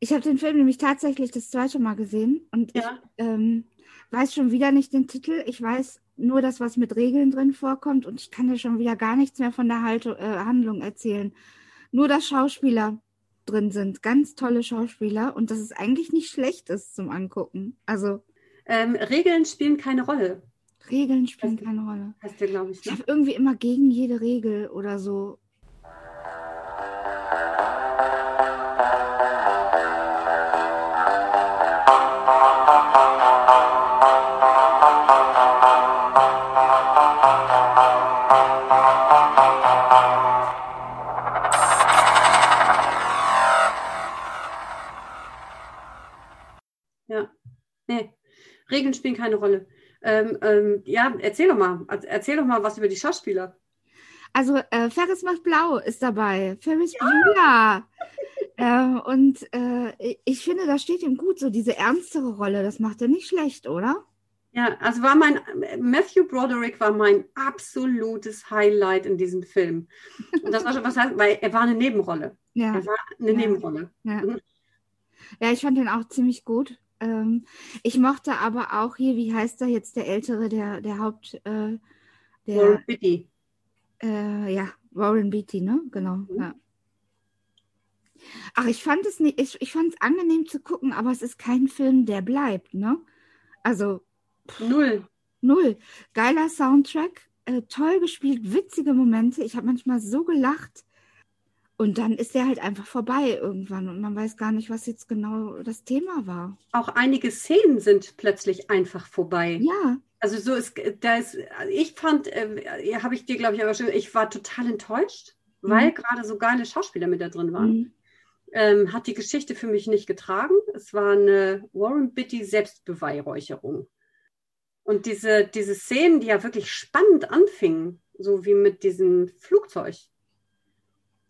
Ich habe den Film nämlich tatsächlich das zweite Mal gesehen und Ja. ich ähm, weiß schon wieder nicht den Titel. Ich weiß nur das, was mit Regeln drin vorkommt und ich kann dir schon wieder gar nichts mehr von der Haltung, äh, Handlung erzählen. Nur, dass Schauspieler drin sind, ganz tolle Schauspieler und dass es eigentlich nicht schlecht ist zum Angucken. Also Ähm, Regeln spielen keine Rolle. Regeln spielen keine Rolle. Der, glaube ich. Ich Ne? habe irgendwie immer gegen jede Regel oder so. Regeln spielen keine Rolle. Ähm, ähm, ja, erzähl doch mal. Erzähl doch mal was über die Schauspieler. Also äh, Ferris macht blau ist dabei. Ferris Bueller. äh, und äh, ich finde, das steht ihm gut, so diese ernstere Rolle. Das macht er nicht schlecht, oder? Ja, also war mein Matthew Broderick war mein absolutes Highlight in diesem Film. Und das war schon was heißt, weil er war eine Nebenrolle. Ja. Er war eine Ja. Nebenrolle. Ja, Mhm. ja ich fand den auch ziemlich gut. Ähm, ich mochte aber auch hier, wie heißt er jetzt, der Ältere, der, der Haupt, äh, der, Warren Beatty. äh, ja, Warren Beatty, ne? Genau, Mhm. ja. Ach, ich fand es nicht, ich, ich fand es angenehm zu gucken, aber es ist kein Film, der bleibt, ne? Also Null. null. Geiler Soundtrack, äh, toll gespielt, witzige Momente. Ich habe manchmal so gelacht. Und dann ist der halt einfach vorbei irgendwann und man weiß gar nicht, was jetzt genau das Thema war. Auch einige Szenen sind plötzlich einfach vorbei. Ja, Also so ist, da ist, ich fand, äh, habe ich dir, glaube ich, aber schon, ich war total enttäuscht, weil Mhm. gerade so geile Schauspieler mit da drin waren. mhm. Ähm, hat die Geschichte für mich nicht getragen. Es war eine Warren Beatty Selbstbeweihräucherung. Und diese, diese Szenen, die ja wirklich spannend anfingen, so wie mit diesem Flugzeug,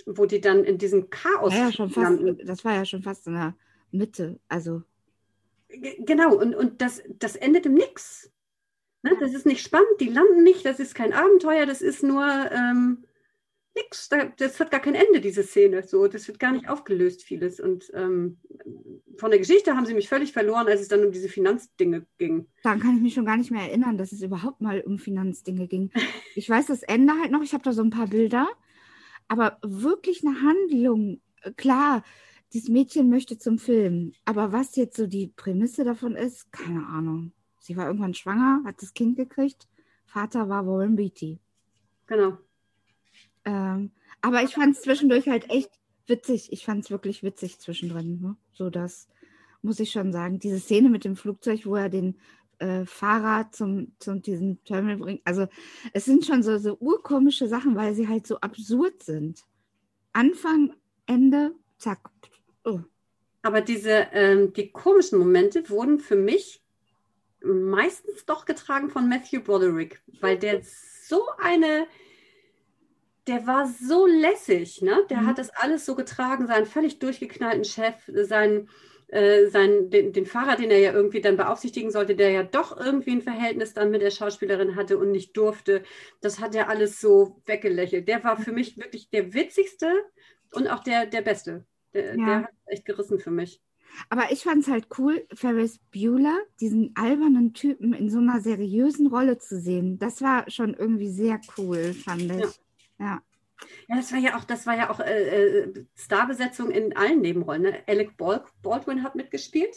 wo die dann in diesem Chaos war ja schon fast, landen. das war ja schon fast in der Mitte. Also, G- Genau, und, und das, das endet im Nix. Ne? Das ist nicht spannend, die landen nicht, das ist kein Abenteuer, das ist nur ähm, nix. Da, das hat gar kein Ende, diese Szene. So, das wird gar nicht aufgelöst, vieles. Und ähm, von der Geschichte haben sie mich völlig verloren, als es dann um diese Finanzdinge ging. daran kann ich mich schon gar nicht mehr erinnern, dass es überhaupt mal um Finanzdinge ging. Ich weiß das Ende halt noch, ich habe da so ein paar Bilder, aber wirklich eine Handlung, klar, dieses Mädchen möchte zum Film, aber was jetzt so die Prämisse davon ist, keine Ahnung. Sie war irgendwann schwanger, hat das Kind gekriegt, Vater war Warren Beatty. Genau. Ähm, aber ich fand es zwischendurch halt echt witzig. Ich fand es wirklich witzig zwischendrin. Ne? So das muss ich schon sagen. Diese Szene mit dem Flugzeug, wo er den äh, Fahrer zum, zum diesem Terminal bringt. Also es sind schon so, so urkomische Sachen, weil sie halt so absurd sind. Anfang, Ende, zack. Oh. Aber diese, ähm, die komischen Momente wurden für mich meistens doch getragen von Matthew Broderick, weil der so eine, der war so lässig, ne? Der Mhm. hat das alles so getragen, seinen völlig durchgeknallten Chef, seinen, äh, seinen, den, den Fahrer, den er ja irgendwie dann beaufsichtigen sollte, der ja doch irgendwie ein Verhältnis dann mit der Schauspielerin hatte und nicht durfte. Das hat er alles so weggelächelt. Der war für mich wirklich der witzigste und auch der, der Beste. Der, Ja. der hat echt gerissen für mich. Aber ich fand es halt cool, Ferris Bueller, diesen albernen Typen in so einer seriösen Rolle zu sehen. Das war schon irgendwie sehr cool, fand ich. Ja. Ja, das war ja auch, das war ja auch äh, äh, Starbesetzung in allen Nebenrollen. Ne? Alec Bal Baldwin hat mitgespielt.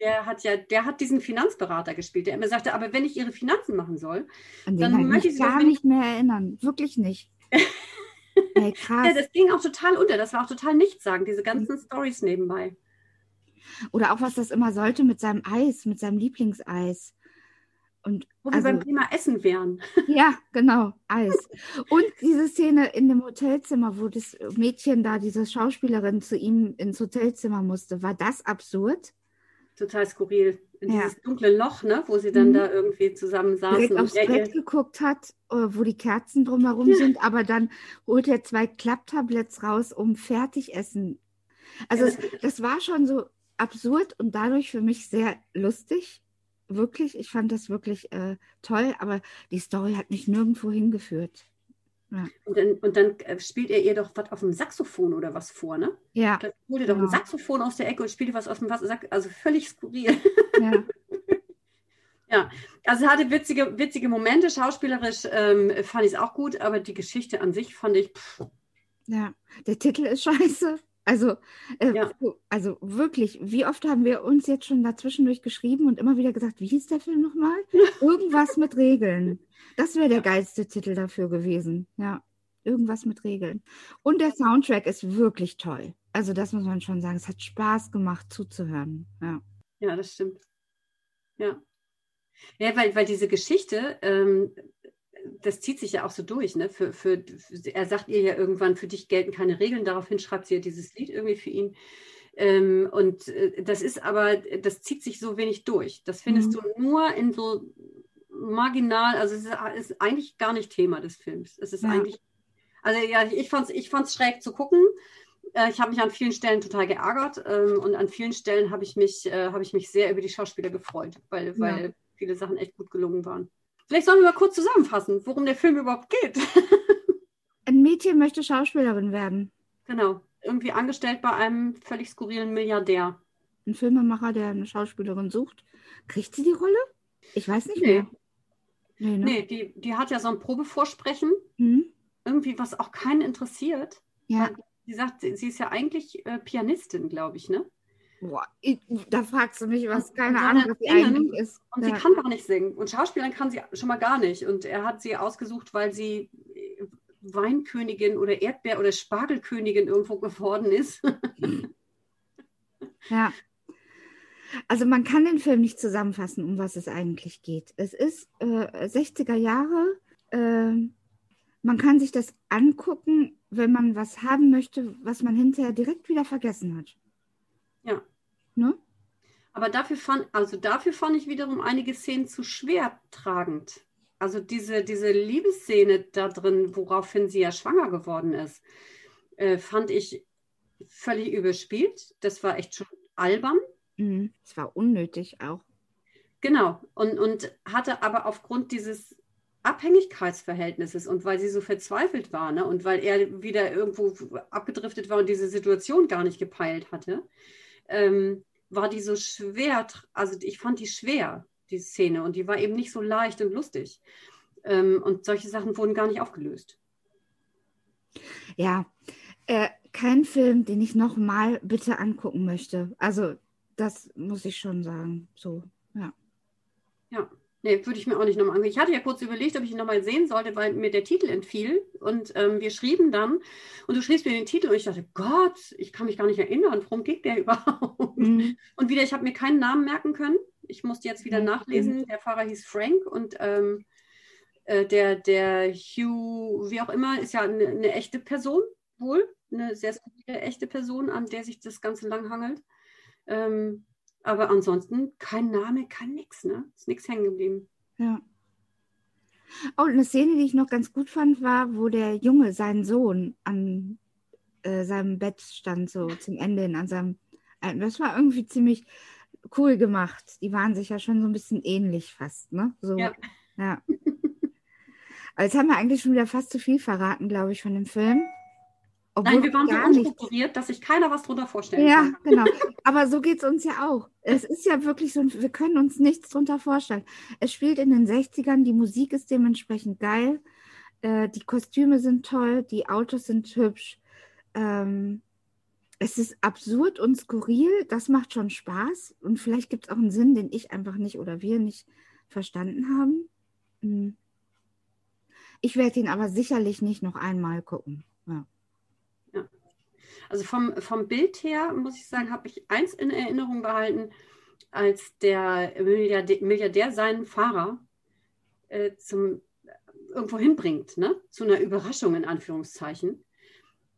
Der hat ja, der hat diesen Finanzberater gespielt, der immer sagte, aber wenn ich ihre Finanzen machen soll, An Dann möchte ich gar wenig- nicht mehr erinnern. Wirklich nicht. Ey, krass. ja, das ging auch total unter. Das war auch total nichtssagend, diese ganzen Stories nebenbei. Oder auch, was das immer sollte mit seinem Eis, mit seinem Lieblingseis. Und Wo wir Also- beim Thema Essen wären. ja, genau, Eis. Und diese Szene in dem Hotelzimmer, wo das Mädchen da, diese Schauspielerin zu ihm ins Hotelzimmer musste, war das absurd? Total skurril. In Ja. dieses dunkle Loch, ne, wo sie dann Mhm. da irgendwie zusammen saßen. direkt und aufs Brett ihr- geguckt hat, äh, wo die Kerzen drumherum Ja. sind, aber dann holt er zwei Klapptabletts raus, um Fertigessen. Also Ja, es, das war schon so absurd und dadurch für mich sehr lustig. Wirklich, ich fand das wirklich äh, toll, aber die Story hat mich nirgendwo hingeführt. Ja. Und, dann, und dann äh, spielt er ihr doch was auf dem Saxophon oder was vor, ne? Ja. Dann holt er doch genau. ein Saxophon aus der Ecke und spielt was auf dem Saxophon. Also völlig skurril. Ja. ja, also hatte witzige, witzige Momente. Schauspielerisch ähm, fand ich es auch gut, aber die Geschichte an sich fand ich. Pff. Ja, der Titel ist scheiße. Also, äh, ja. also wirklich, wie oft haben wir uns jetzt schon dazwischendurch geschrieben und immer wieder gesagt, wie hieß der Film nochmal? Irgendwas mit Regeln. Das wäre der geilste Titel dafür gewesen. Ja, irgendwas mit Regeln. Und der Soundtrack ist wirklich toll. Also das muss man schon sagen. Es hat Spaß gemacht zuzuhören. Ja, ja das stimmt. Ja. Ja, weil, weil diese Geschichte, ähm, das zieht sich ja auch so durch. Ne? Für, für, er sagt ihr ja irgendwann, für dich gelten keine Regeln. Daraufhin schreibt sie ja dieses Lied irgendwie für ihn. Ähm, und äh, das ist aber, das zieht sich so wenig durch. Das findest mhm. du nur in so marginal, also es ist, ist, eigentlich gar nicht Thema des Films. Es ist ja. eigentlich, also ja, ich fand es ich fand's schräg zu gucken. Äh, ich habe mich an vielen Stellen total geärgert ähm, und an vielen Stellen habe ich, mich, äh, hab ich mich sehr über die Schauspieler gefreut, weil, ja. weil viele Sachen echt gut gelungen waren. Vielleicht sollen wir mal kurz zusammenfassen, worum der Film überhaupt geht. Ein Mädchen möchte Schauspielerin werden. Genau, irgendwie angestellt bei einem völlig skurrilen Milliardär. Ein Filmemacher, der eine Schauspielerin sucht. Kriegt sie die Rolle? Ich weiß nicht nee. mehr. Nee, ne? nee die, die hat ja so ein Probevorsprechen. Mhm. Irgendwie, was auch keinen interessiert. Ja. Sie sagt, sie, sie ist ja eigentlich äh, Pianistin, glaube ich, ne? Boah, ich, da fragst du mich, was keine Ahnung, was sie eigentlich ist. Und ja. sie kann gar nicht singen. Und Schauspielern kann sie schon mal gar nicht. Und er hat sie ausgesucht, weil sie äh, Weinkönigin oder Erdbeer- oder Spargelkönigin irgendwo geworden ist. ja. Also man kann den Film nicht zusammenfassen, um was es eigentlich geht. Es ist äh, 60er Jahre. Äh, man kann sich das angucken, wenn man was haben möchte, was man hinterher direkt wieder vergessen hat. Ja. Ne? Aber dafür fand, also dafür fand ich wiederum einige Szenen zu schwer tragend. Also diese, diese Liebesszene da drin, woraufhin sie ja schwanger geworden ist, äh, fand ich völlig überspielt. Das war echt schon albern. Mhm. Es war unnötig auch. Genau. Und, und hatte aber aufgrund dieses Abhängigkeitsverhältnisses und weil sie so verzweifelt war ne, und weil er wieder irgendwo abgedriftet war und diese Situation gar nicht gepeilt hatte, ähm, war die so schwer. Also ich fand die schwer, die Szene, und die war eben nicht so leicht und lustig. Ähm, und solche Sachen wurden gar nicht aufgelöst. Ja, äh, kein Film, den ich nochmal bitte angucken möchte. Also das muss ich schon sagen. So, ja. Ja, nee, würde ich mir auch nicht nochmal angehen. Ich hatte ja kurz überlegt, ob ich ihn nochmal sehen sollte, weil mir der Titel entfiel. Und ähm, wir schrieben dann, und du schriebst mir den Titel und ich dachte, Gott, ich kann mich gar nicht erinnern, worum geht der überhaupt? Mhm. Und wieder, ich habe mir keinen Namen merken können. Ich musste jetzt wieder mhm. nachlesen. Der Fahrer hieß Frank und ähm, äh, der, der Hugh, wie auch immer, ist ja eine, eine echte Person, wohl. Eine sehr echte Person, an der sich das Ganze lang hangelt. Ähm, aber ansonsten kein Name, kein nix, ne? Ist nichts hängen geblieben. Ja. Oh, eine Szene, die ich noch ganz gut fand, war, wo der Junge, sein Sohn, an äh, seinem Bett stand, so zum Ende hin, an seinem. Das war irgendwie ziemlich cool gemacht. Die waren sich ja schon so ein bisschen ähnlich fast, ne? So, ja. ja. Aber jetzt haben wir eigentlich schon wieder fast zu viel verraten, glaube ich, von dem Film. Obwohl Nein, wir waren so unstrukturiert, dass sich keiner was drunter vorstellen ja, kann. Ja, genau. Aber so geht es uns ja auch. Es ist ja wirklich so, wir können uns nichts drunter vorstellen. Es spielt in den 60ern, die Musik ist dementsprechend geil, äh, die Kostüme sind toll, die Autos sind hübsch. Ähm, es ist absurd und skurril, das macht schon Spaß. Und vielleicht gibt es auch einen Sinn, den ich einfach nicht oder wir nicht verstanden haben. Hm. Ich werde ihn aber sicherlich nicht noch einmal gucken. Ja. Also vom, vom Bild her, muss ich sagen, habe ich eins in Erinnerung behalten, als der Milliardär, Milliardär seinen Fahrer äh, zum irgendwo hinbringt, ne? zu einer Überraschung in Anführungszeichen.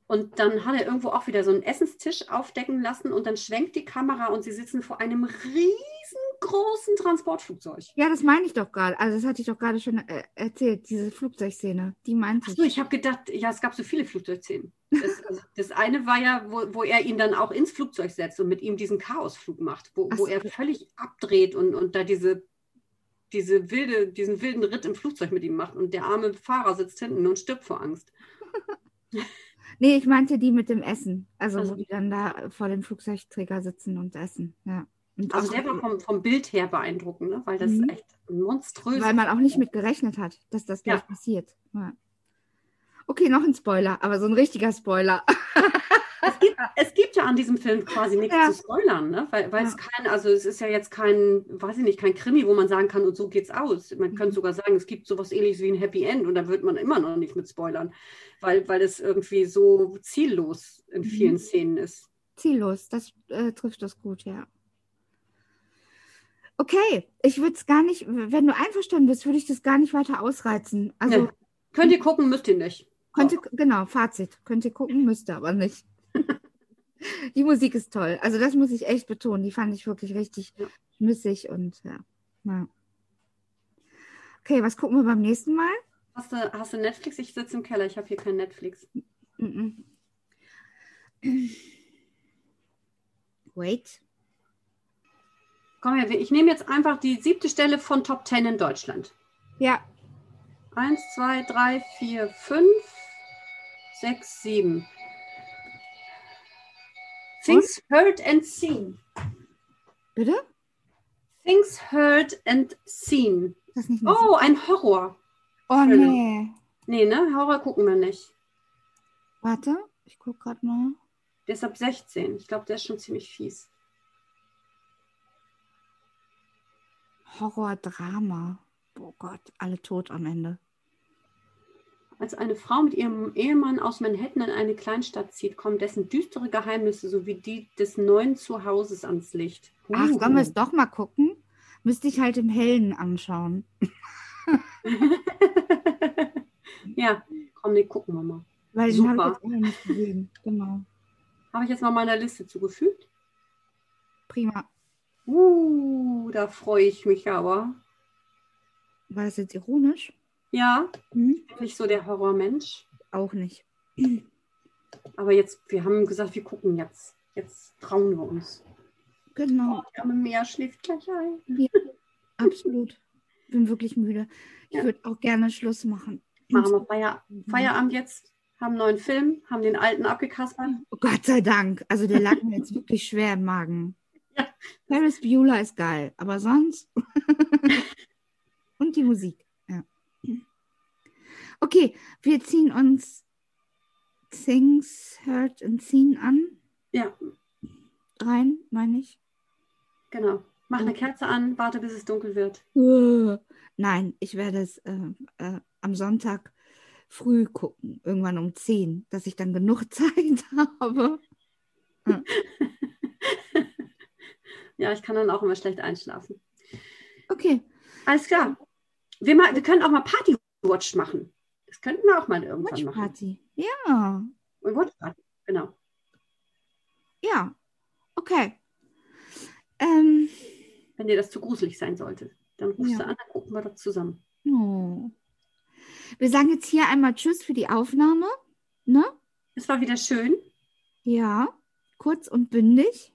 Und dann hat er irgendwo auch wieder so einen Essenstisch aufdecken lassen und dann schwenkt die Kamera und sie sitzen vor einem riesengroßen Transportflugzeug. Ja, das meine ich doch gerade. Also das hatte ich doch gerade schon äh, erzählt, diese Flugzeugszene. Die meinte ich. Achso, ich habe gedacht, ja, es gab so viele Flugzeugszenen. Das, also, das eine war ja, wo, wo er ihn dann auch ins Flugzeug setzt und mit ihm diesen Chaosflug macht, wo, wo er völlig abdreht und, und da diese diese wilde, diesen wilden Ritt im Flugzeug mit ihm macht und der arme Fahrer sitzt hinten und stirbt vor Angst. Nee, ich meinte die mit dem Essen. Also, Also- wo die dann da vor dem Flugzeugträger sitzen und essen. Ja. Und Also der war vom, vom Bild her beeindruckend, ne? weil das Mhm. echt monströs weil man auch nicht mit gerechnet hat, dass das gleich Ja. passiert. Ja. Okay, noch ein Spoiler, aber so ein richtiger Spoiler. Es gibt, es gibt ja an diesem Film quasi nichts Ja. zu spoilern, ne? weil, weil Ja. es kein, also es ist ja jetzt kein, weiß ich nicht, kein Krimi, wo man sagen kann, und so geht's aus. Man Mhm. könnte sogar sagen, es gibt sowas ähnliches wie ein Happy End und da wird man immer noch nicht mit spoilern, weil, weil es irgendwie so ziellos in Mhm. vielen Szenen ist. Ziellos, das äh, trifft das gut, ja. Okay, ich würde es gar nicht, wenn du einverstanden bist, würde ich das gar nicht weiter ausreizen. Also Ja. Könnt ihr gucken, müsst ihr nicht. Könnte, genau, Fazit, könnt ihr gucken, müsst ihr aber nicht. Die Musik ist toll. Also das muss ich echt betonen. Die fand ich wirklich richtig schmissig und ja. ja. Okay, was gucken wir beim nächsten Mal? Hast du, hast du Netflix? Ich sitze im Keller, ich habe hier kein Netflix. Wait. Komm her, ich nehme jetzt einfach die siebte Stelle von Top 10 in Deutschland. Ja, Eins, zwei, drei, vier, fünf, sechs, sieben. Things heard and seen. bitte? Things heard and seen. Oh, ein Horror. Oh Schön. nee. Nee, ne? Horror gucken wir nicht. Warte, ich gucke gerade mal. Der ist ab 16. Ich glaube, der ist schon ziemlich fies. Horror-Drama. Oh Gott, alle tot am Ende. Als eine Frau mit ihrem Ehemann aus Manhattan in eine Kleinstadt zieht, kommen dessen düstere Geheimnisse sowie die des neuen Zuhauses ans Licht. Ach, Uh. sollen wir es doch mal gucken? Müsste ich halt im Hellen anschauen. ja, komm, nee, gucken wir mal. Weil den habe ich jetzt auch noch nicht gesehen. Genau. Habe ich jetzt mal meiner Liste zugefügt? Prima. Uh, da freue ich mich aber. War das jetzt ironisch? Ja, Hm? nicht so der Horrormensch. Auch nicht. Aber jetzt, wir haben gesagt, wir gucken jetzt. Jetzt trauen wir uns. Genau, Die arme Meer schläft gleich ein. absolut. Bin wirklich müde. Ich Ja. würde auch gerne Schluss machen. Machen wir Feier, Feierabend jetzt. Haben einen neuen Film, haben den alten abgekaspert. Oh Gott sei Dank. Also der lag mir jetzt wirklich schwer im Magen. Ja. Ferris Bueller ist geil, aber sonst. Und die Musik. Ja. Okay, wir ziehen uns Things Heard and Seen an. Ja, Rein, meine ich. genau. Mach eine Kerze an, warte, bis es dunkel wird. Nein, ich werde es äh, äh, am Sonntag früh gucken, irgendwann um 10, dass ich dann genug Zeit habe. Ja, ich kann dann auch immer schlecht einschlafen. Okay, Alles klar. Wir, mal, wir können auch mal Party-Watch machen. Das könnten wir auch mal irgendwann Watch machen. Party. Ja, Und Watch Party, genau. ja, okay. Ähm, Wenn dir das zu gruselig sein sollte, dann rufst Ja. du an, dann gucken wir das zusammen. oh. Wir sagen jetzt hier einmal Tschüss für die Aufnahme. Ne? Es war wieder schön. Ja, kurz und bündig.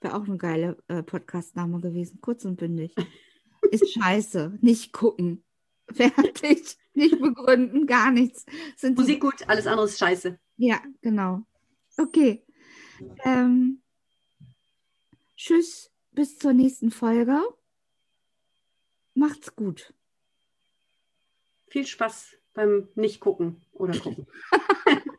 Wäre auch eine geile äh, Podcast-Name gewesen. Kurz und bündig. Ist scheiße. Nicht gucken. Fertig. Nicht begründen, gar nichts. Sind Musik gut, alles andere ist scheiße. Ja, genau. Okay. Ähm, tschüss, bis zur nächsten Folge. Macht's gut. Viel Spaß beim Nicht-Gucken oder Gucken.